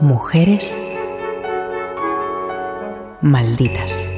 Mujeres malditas.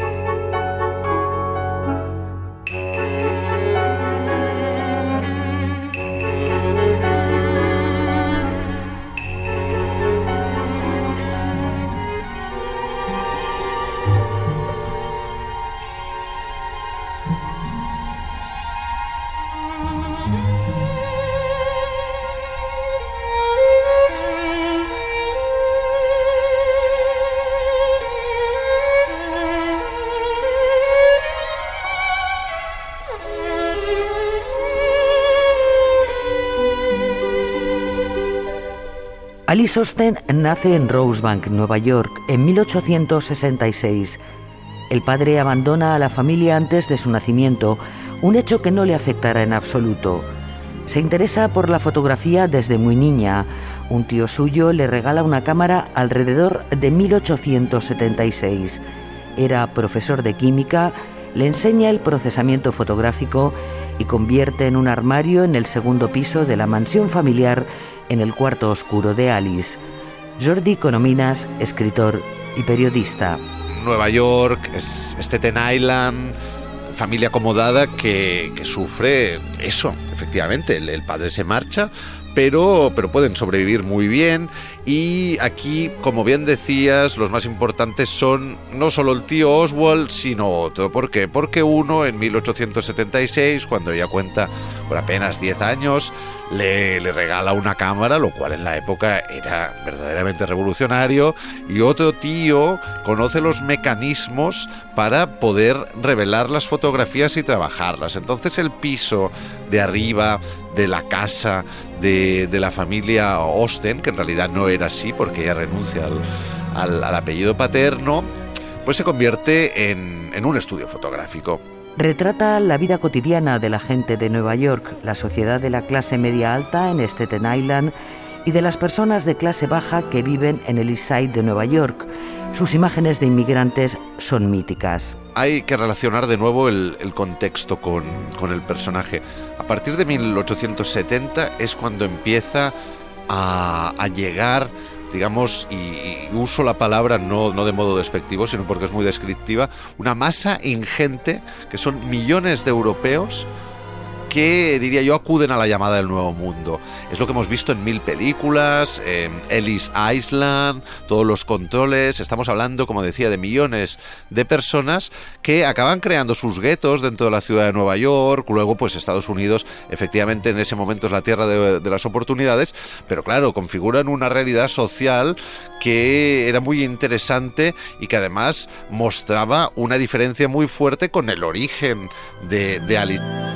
Alice Osten nace en Rosebank, Nueva York, en 1866. El padre abandona a la familia antes de su nacimiento, un hecho que no le afectará en absoluto. Se interesa por la fotografía desde muy niña. Un tío suyo le regala una cámara alrededor de 1876. Era profesor de química, le enseña el procesamiento fotográfico y convierte en un armario en el segundo piso de la mansión familiar en el cuarto oscuro de Alice. Jordi Conominas, escritor y periodista. Nueva York, Staten Island, familia acomodada que, sufre eso, efectivamente. El, padre se marcha, pero, pero pueden sobrevivir muy bien. Y aquí, como bien decías, los más importantes son no solo el tío Oswald, sino otro. ¿Por qué? Porque uno en 1876, cuando ella cuenta apenas 10 años, le, regala una cámara, lo cual en la época era verdaderamente revolucionario, y otro tío conoce los mecanismos para poder revelar las fotografías y trabajarlas. Entonces el piso de arriba de la casa de, la familia Austen, que en realidad no era así porque ella renuncia al, apellido paterno, pues se convierte en, en un estudio fotográfico. Retrata la vida cotidiana de la gente de Nueva York, la sociedad de la clase media alta en Staten Island y de las personas de clase baja que viven en el East Side de Nueva York. Sus imágenes de inmigrantes son míticas. Hay que relacionar de nuevo el, contexto con, con, el personaje. A partir de 1870 es cuando empieza a, a llegar digamos, y, uso la palabra no, no de modo despectivo, sino porque es muy descriptiva, una masa ingente que son millones de europeos que, diría yo, acuden a la llamada del nuevo mundo. Es lo que hemos visto en mil películas, Ellis Island, todos los controles. Estamos hablando, como decía, de millones de personas que acaban creando sus guetos dentro de la ciudad de Nueva York. Luego, pues Estados Unidos, efectivamente, en ese momento es la tierra de, de las oportunidades, pero claro, configuran una realidad social que era muy interesante y que además mostraba una diferencia muy fuerte con el origen de, de Alice.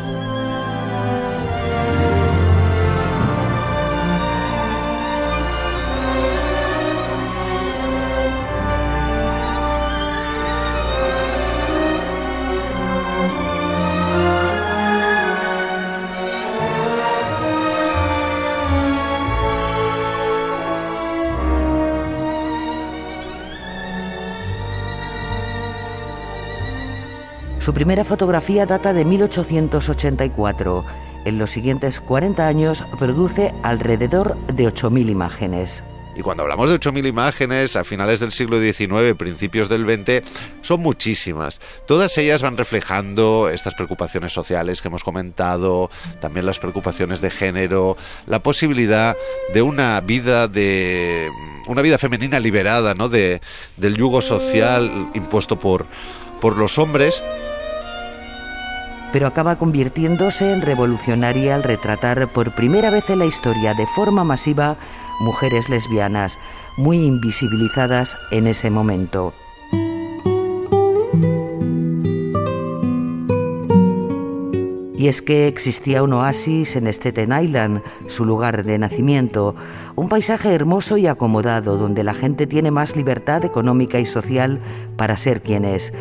Su primera fotografía data de 1884. En los siguientes 40 años produce alrededor de 8.000 imágenes. Y cuando hablamos de 8.000 imágenes a finales del siglo XIX, principios del XX, son muchísimas. Todas ellas van reflejando estas preocupaciones sociales que hemos comentado, también las preocupaciones de género, la posibilidad de una vida de una vida femenina liberada, ¿no? De, del yugo social impuesto por, por los hombres pero acaba convirtiéndose en revolucionaria al retratar por primera vez en la historia de forma masiva mujeres lesbianas, muy invisibilizadas en ese momento. Y es que existía un oasis en Staten Island, su lugar de nacimiento, un paisaje hermoso y acomodado donde la gente tiene más libertad económica y social para ser quien es.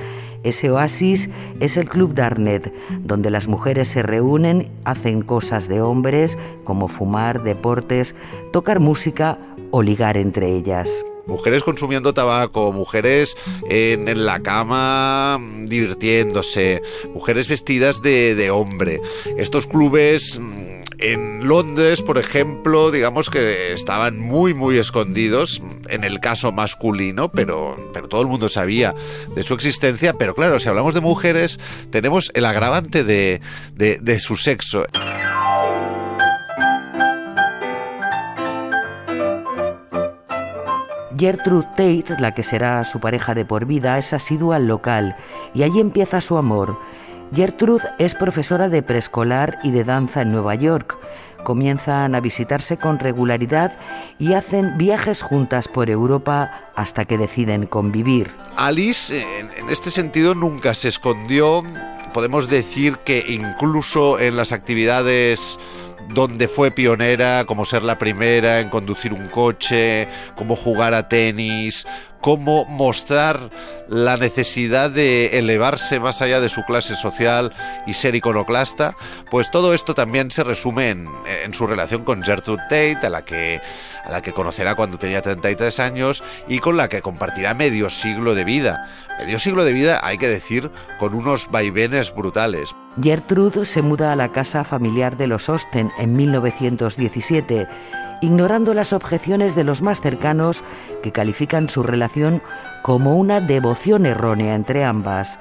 Ese oasis es el Club Darnet, donde las mujeres se reúnen, hacen cosas de hombres, como fumar, deportes, tocar música o ligar entre ellas mujeres consumiendo tabaco, mujeres en, la cama divirtiéndose, mujeres vestidas de, hombre. Estos clubes mm, en Londres, por ejemplo, digamos que estaban muy, muy escondidos en el caso masculino, pero, pero todo el mundo sabía de su existencia. Pero claro, si hablamos de mujeres, tenemos el agravante de, de su sexo. Gertrude Tate, la que será su pareja de por vida, es asidua al local y allí empieza su amor. Gertrude es profesora de preescolar y de danza en Nueva York. Comienzan a visitarse con regularidad y hacen viajes juntas por Europa hasta que deciden convivir. Alice, en este sentido, nunca se escondió. Podemos decir que incluso en las actividades donde fue pionera, como ser la primera en conducir un coche, cómo jugar a tenis, cómo mostrar la necesidad de elevarse más allá de su clase social y ser iconoclasta, pues todo esto también se resume en, su relación con Gertrude Tate, a la, que, a la que conocerá cuando tenía 33 años y con la que compartirá medio siglo de vida. Medio siglo de vida, hay que decir, con unos vaivenes brutales. Gertrude se muda a la casa familiar de los Austen en 1917 ignorando las objeciones de los más cercanos que califican su relación como una devoción errónea entre ambas.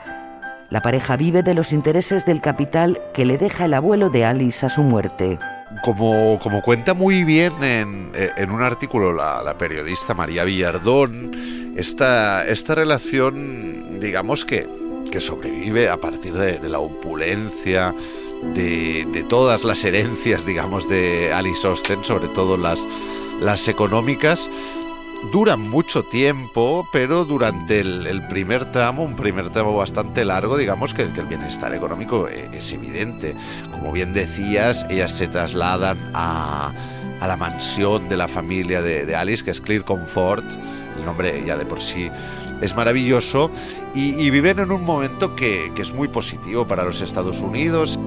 La pareja vive de los intereses del capital que le deja el abuelo de Alice a su muerte. Como, como cuenta muy bien en, en un artículo la, periodista María Villardón, esta, esta relación, digamos que, que sobrevive a partir de, de la opulencia, de, todas las herencias, digamos, de Alice Austen, sobre todo las, las económicas, duran mucho tiempo, pero durante el, primer tramo, un primer tramo bastante largo, digamos que, el bienestar económico e, es, evidente. Como bien decías, ellas se trasladan a, a la mansión de la familia de, Alice, que es Clear Comfort, el nombre ya de por sí es maravilloso, y, viven en un momento que, que es muy positivo para los Estados Unidos.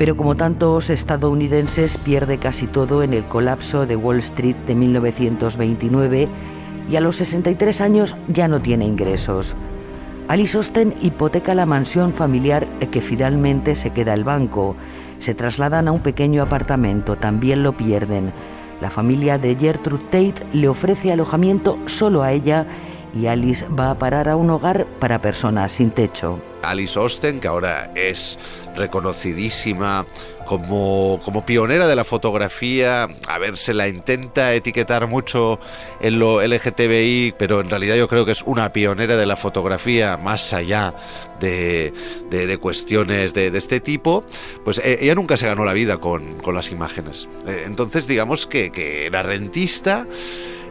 pero como tantos estadounidenses pierde casi todo en el colapso de Wall Street de 1929 y a los 63 años ya no tiene ingresos. Alice Austen hipoteca la mansión familiar que finalmente se queda el banco. Se trasladan a un pequeño apartamento, también lo pierden. La familia de Gertrude Tate le ofrece alojamiento solo a ella y Alice va a parar a un hogar para personas sin techo. Alice Austen, que ahora es reconocidísima como, como pionera de la fotografía, a ver, se la intenta etiquetar mucho en lo LGTBI, pero en realidad yo creo que es una pionera de la fotografía más allá de, de, cuestiones de, de, este tipo, pues eh, ella nunca se ganó la vida con, con las imágenes. Eh, entonces digamos que, que era rentista,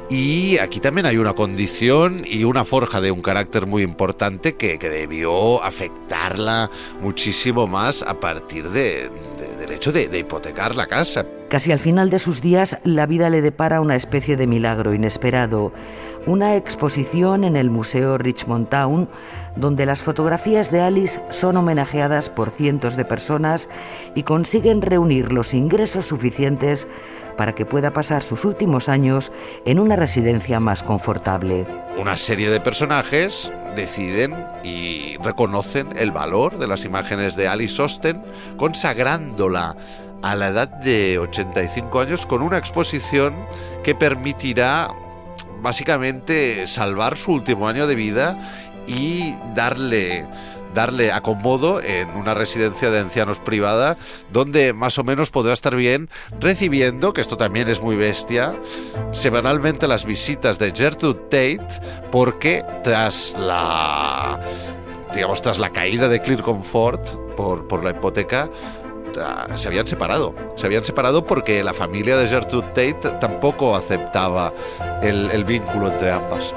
y aquí también hay una condición y una forja de un carácter muy importante que, debió afectarla muchísimo más a partir de, del hecho de, hipotecar la casa. Casi al final de sus días, la vida le depara una especie de milagro inesperado. Una exposición en el Museo Richmond Town, donde las fotografías de Alice son homenajeadas por cientos de personas y consiguen reunir los ingresos suficientes para que pueda pasar sus últimos años en una residencia más confortable. Una serie de personajes deciden y reconocen el valor de las imágenes de Alice Austen, consagrándola a la edad de 85 años con una exposición que permitirá básicamente salvar su último año de vida y darle darle acomodo en una residencia de ancianos privada donde más o menos podrá estar bien recibiendo, que esto también es muy bestia, semanalmente las visitas de Gertrude Tate porque tras la digamos tras la caída de Clear Comfort por, por la hipoteca se habían separado. Se habían separado porque la familia de Gertrude Tate tampoco aceptaba el vínculo entre ambas.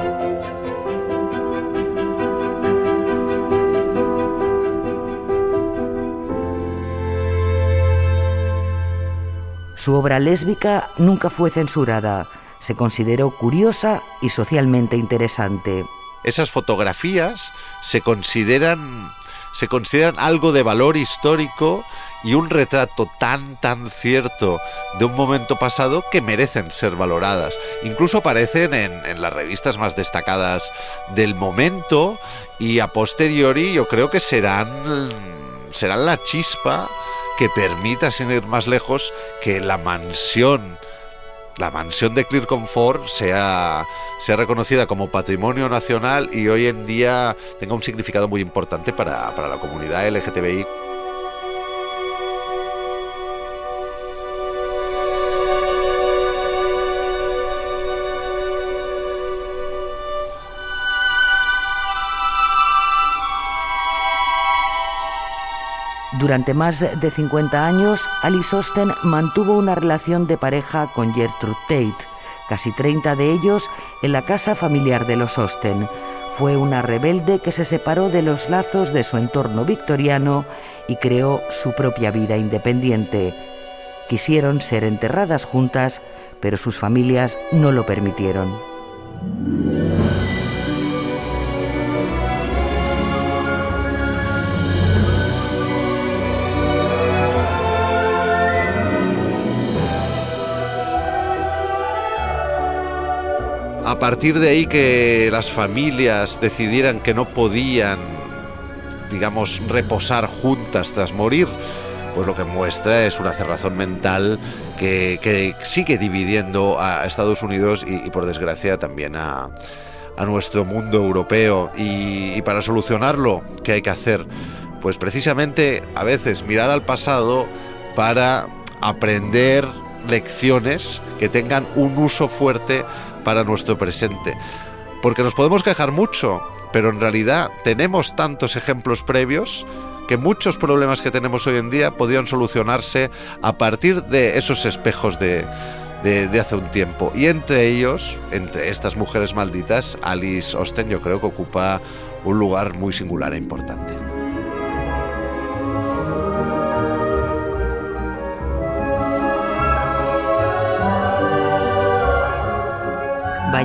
Su obra lésbica nunca fue censurada, se consideró curiosa y socialmente interesante. Esas fotografías se consideran se consideran algo de valor histórico y un retrato tan tan cierto de un momento pasado que merecen ser valoradas. Incluso aparecen en, las revistas más destacadas del momento y a posteriori yo creo que serán, serán la chispa que permita, sin ir más lejos, que la mansión la mansión de Clear Comfort sea, sea reconocida como patrimonio nacional y hoy en día tenga un significado muy importante para, para la comunidad LGTBI. Durante más de 50 años, Alice Austen mantuvo una relación de pareja con Gertrude Tate, casi 30 de ellos en la casa familiar de los Austen. Fue una rebelde que se separó de los lazos de su entorno victoriano y creó su propia vida independiente. Quisieron ser enterradas juntas, pero sus familias no lo permitieron. Partir de ahí que las familias decidieran que no podían, digamos, reposar juntas tras morir, pues lo que muestra es una cerrazón mental que, que sigue dividiendo a Estados Unidos y, por desgracia también a, a nuestro mundo europeo. Y, y para solucionarlo, ¿qué hay que hacer? Pues precisamente a veces mirar al pasado para aprender lecciones que tengan un uso fuerte para nuestro presente. Porque nos podemos quejar mucho, pero en realidad tenemos tantos ejemplos previos que muchos problemas que tenemos hoy en día podían solucionarse a partir de esos espejos de, de, hace un tiempo. Y entre ellos, entre estas mujeres malditas, Alice Austen yo creo que ocupa un lugar muy singular e importante.